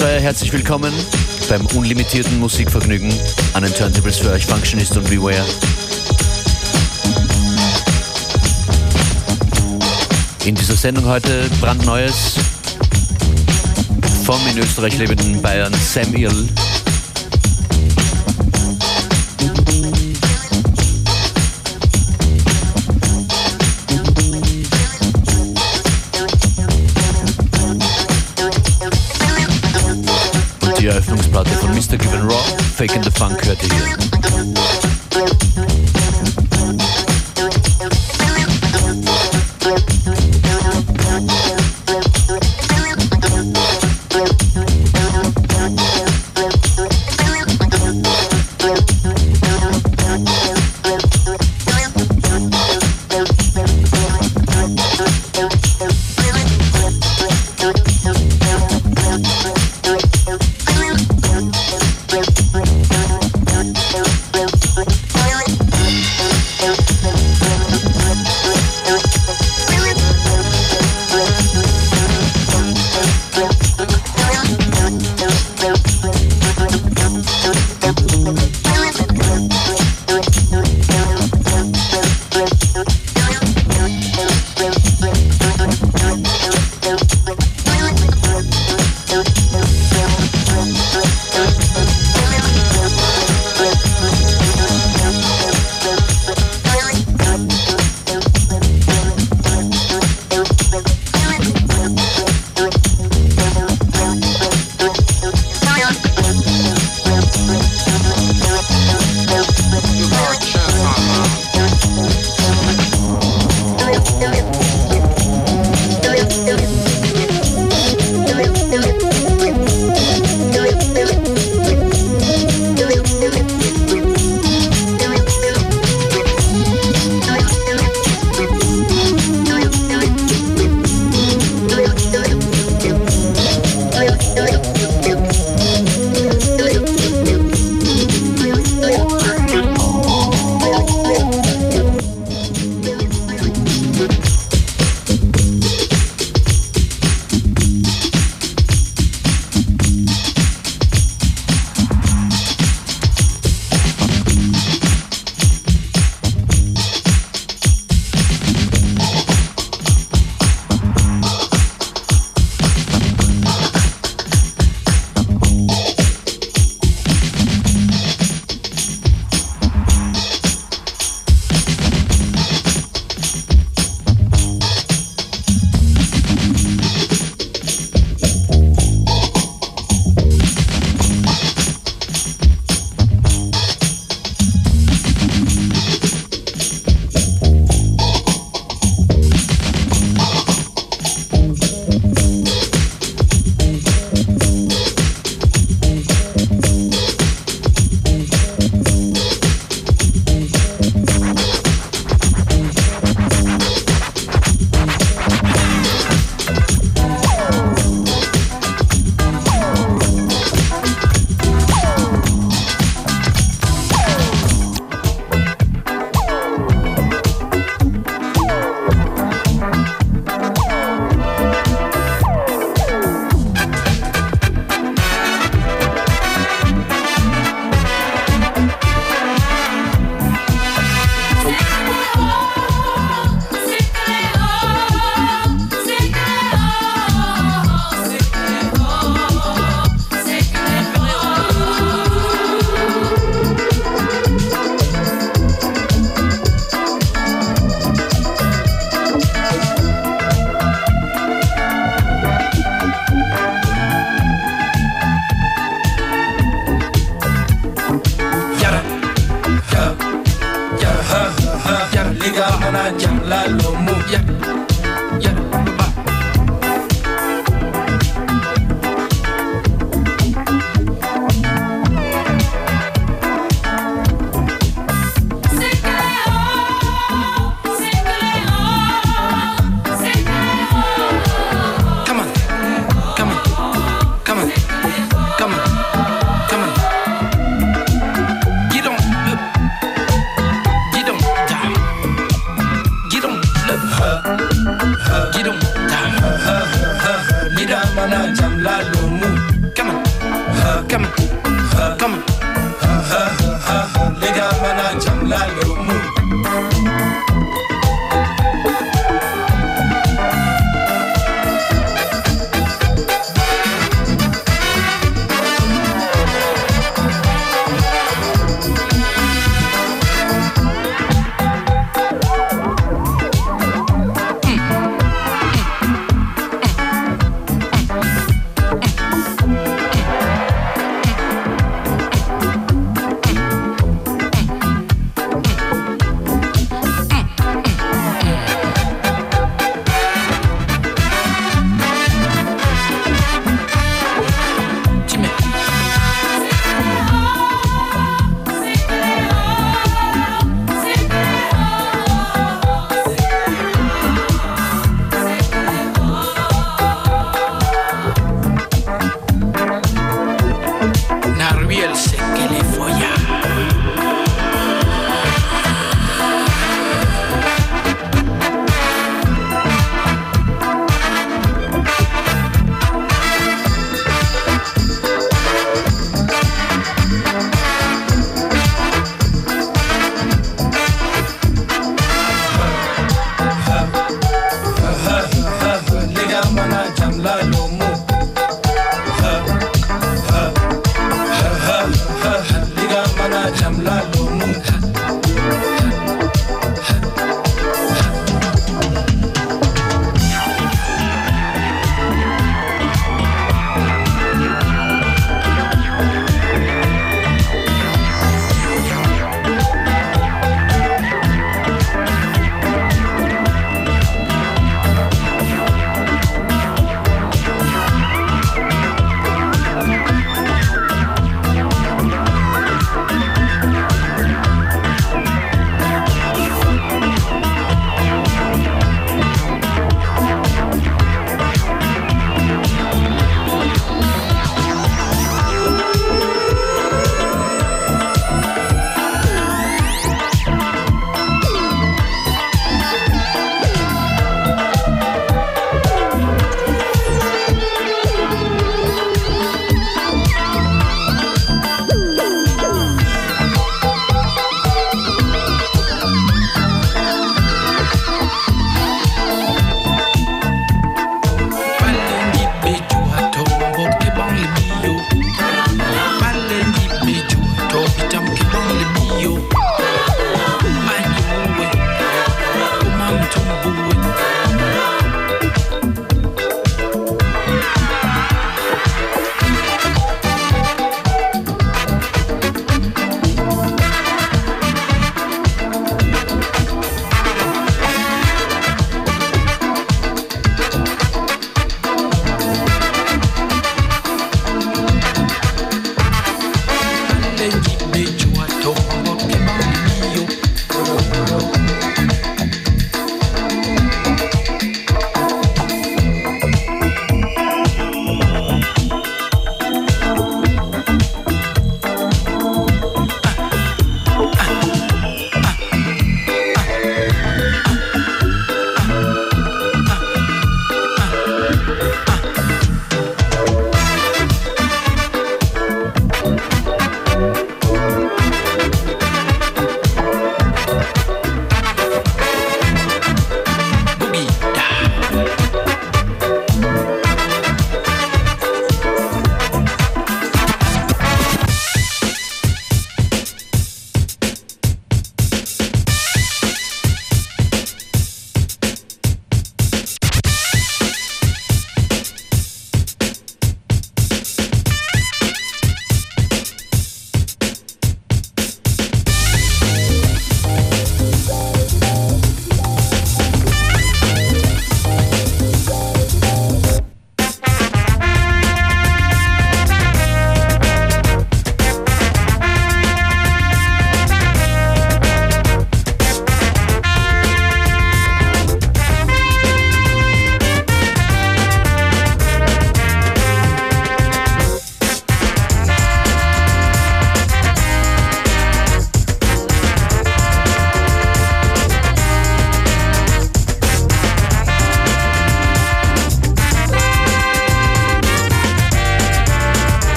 2122, herzlich willkommen beim unlimitierten Musikvergnügen an den Turntables für euch Functionist und Beware. In dieser Sendung heute brandneues vom in Österreich lebenden Bayern Sam Ill. Eröffnungsplatte von Mr. Given Raw, Fake in the Funk hört ihr hier.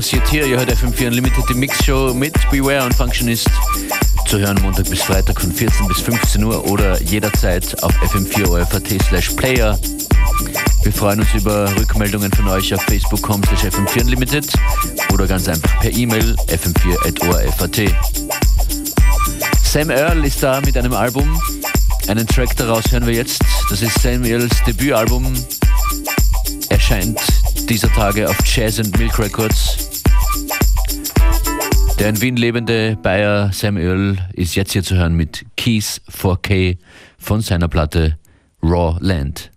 Passiert hier? Ihr hört FM4 Unlimited, die Mixshow mit Beware und Functionist. Zu hören Montag bis Freitag von 14 bis 15 Uhr oder jederzeit auf fm4.at slash player. Wir freuen uns über Rückmeldungen von euch auf facebook.com slash fm4 Unlimited oder ganz einfach per E-Mail fm4.orf.at. Sam Earl ist da mit einem Album. Einen Track daraus hören wir jetzt. Das ist Sam Earls Debütalbum. Erscheint dieser Tage auf Jazz and Milk Records. Der in Wien lebende Bayer Sam Earl ist jetzt hier zu hören mit Keys 4K von seiner Platte Raw Land.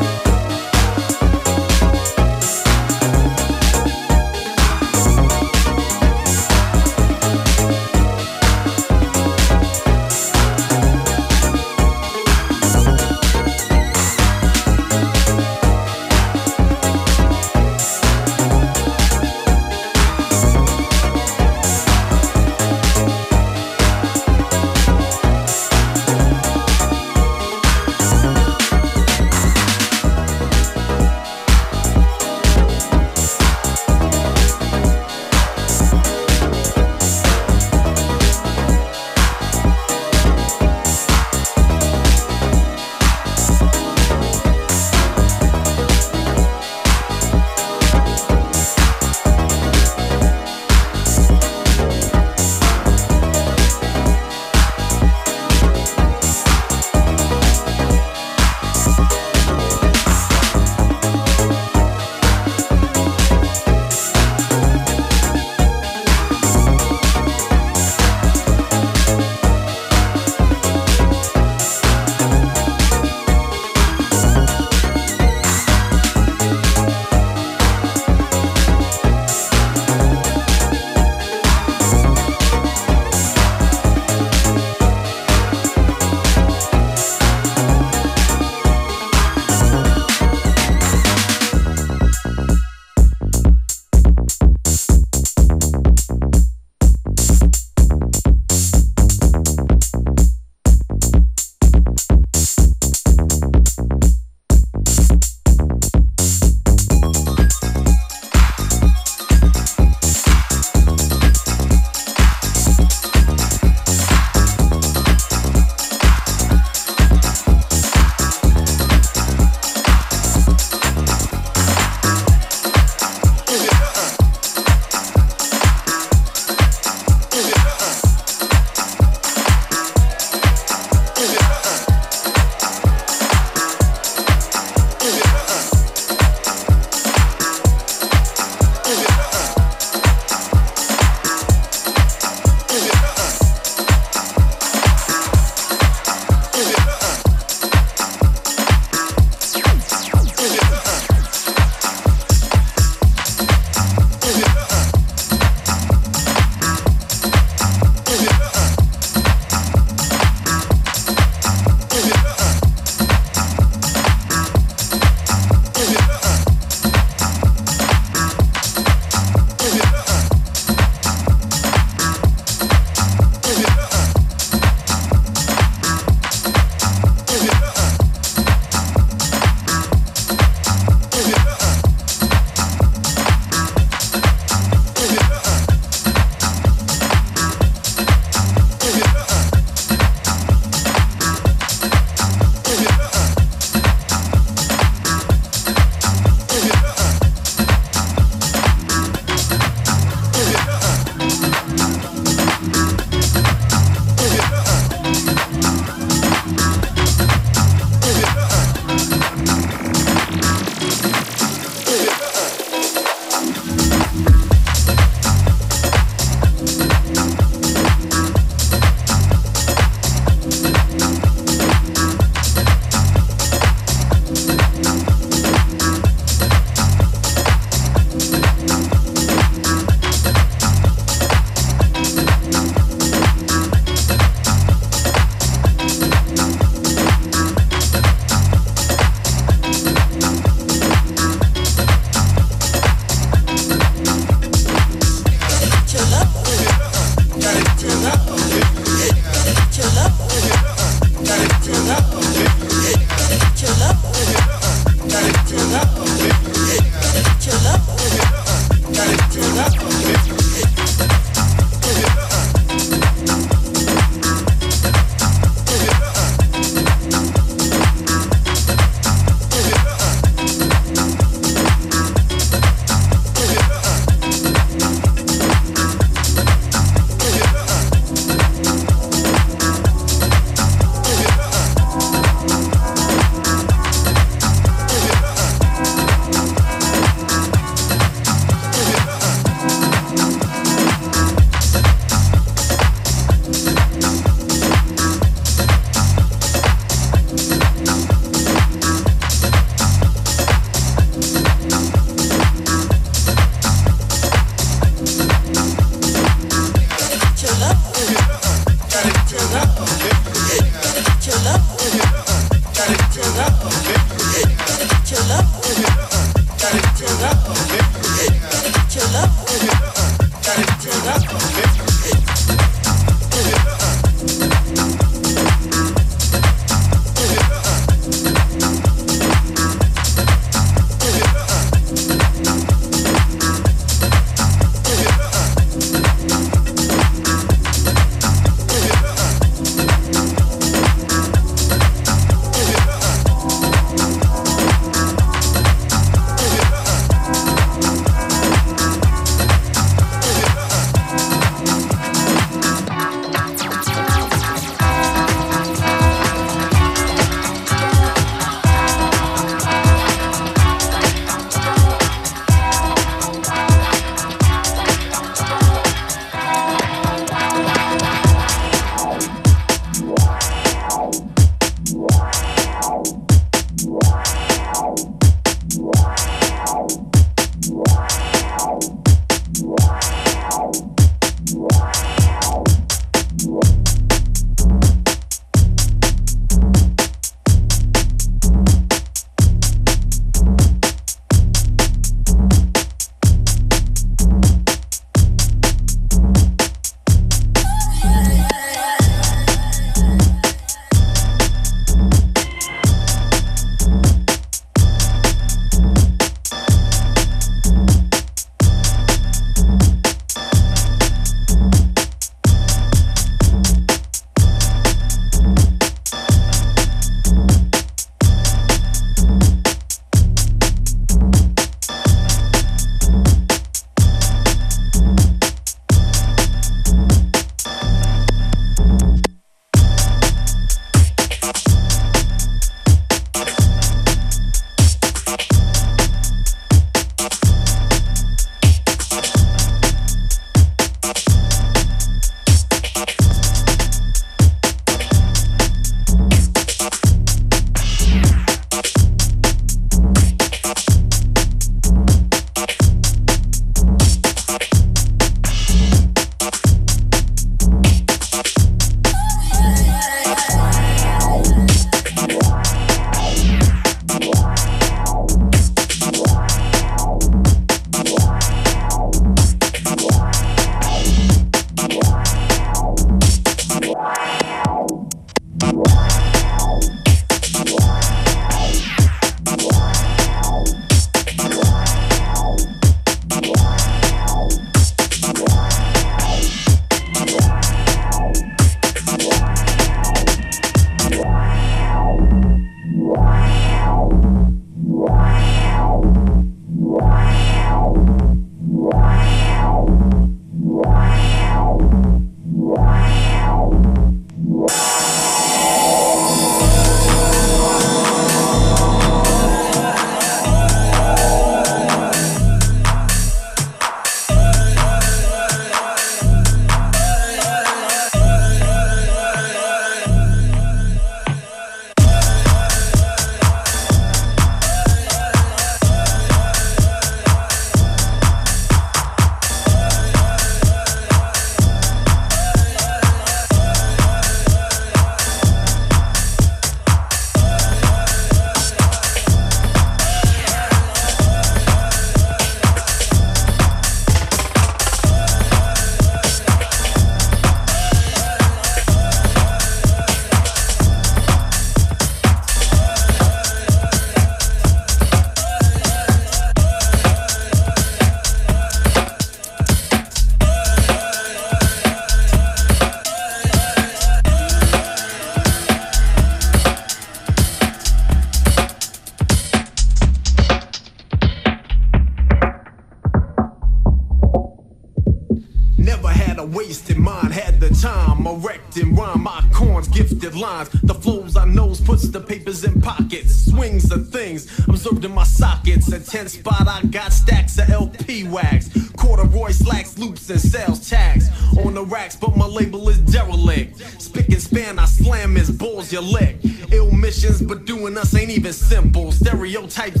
Gifted lines. The flows I knows puts the papers in pockets. Swings of things observed in my sockets. A 10 spot, I got stacks of LP wax. Corduroy slacks, loops, and sales tags. On the racks, but my label is derelict. Spick and span, I slam his balls, you lick. Ill missions, but doing us ain't even simple. Stereotypes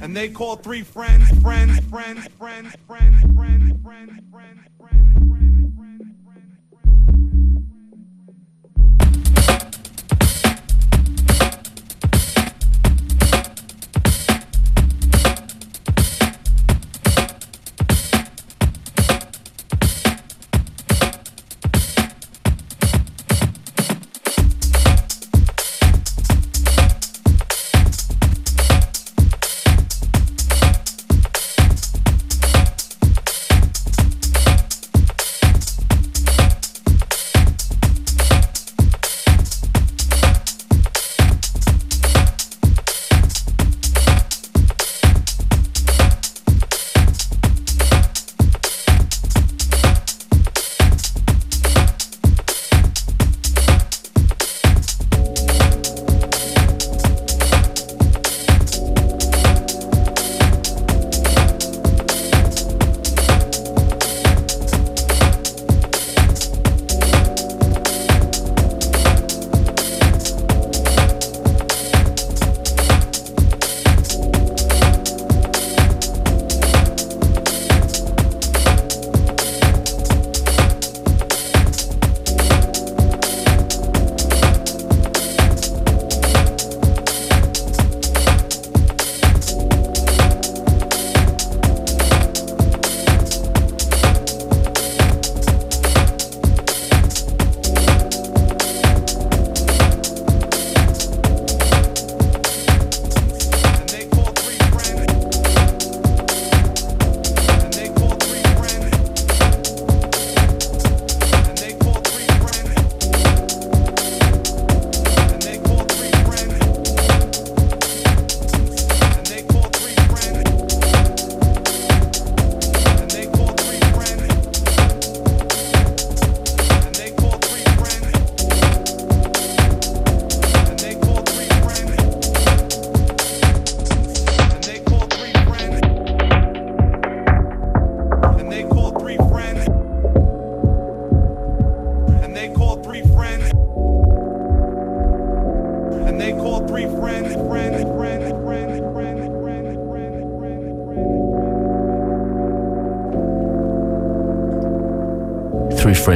And they called three friends, friends, friends, friends, friends, friends, friends, friends, friends, friends.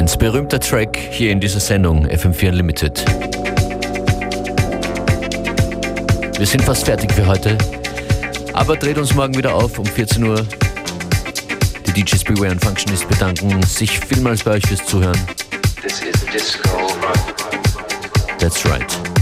Friends, berühmter Track hier in dieser Sendung FM4 Unlimited. Wir sind fast fertig für heute, aber dreht uns morgen wieder auf um 14 Uhr die DJs Beware und Functionist bedanken sich vielmals bei euch fürs Zuhören. This is disco. That's right.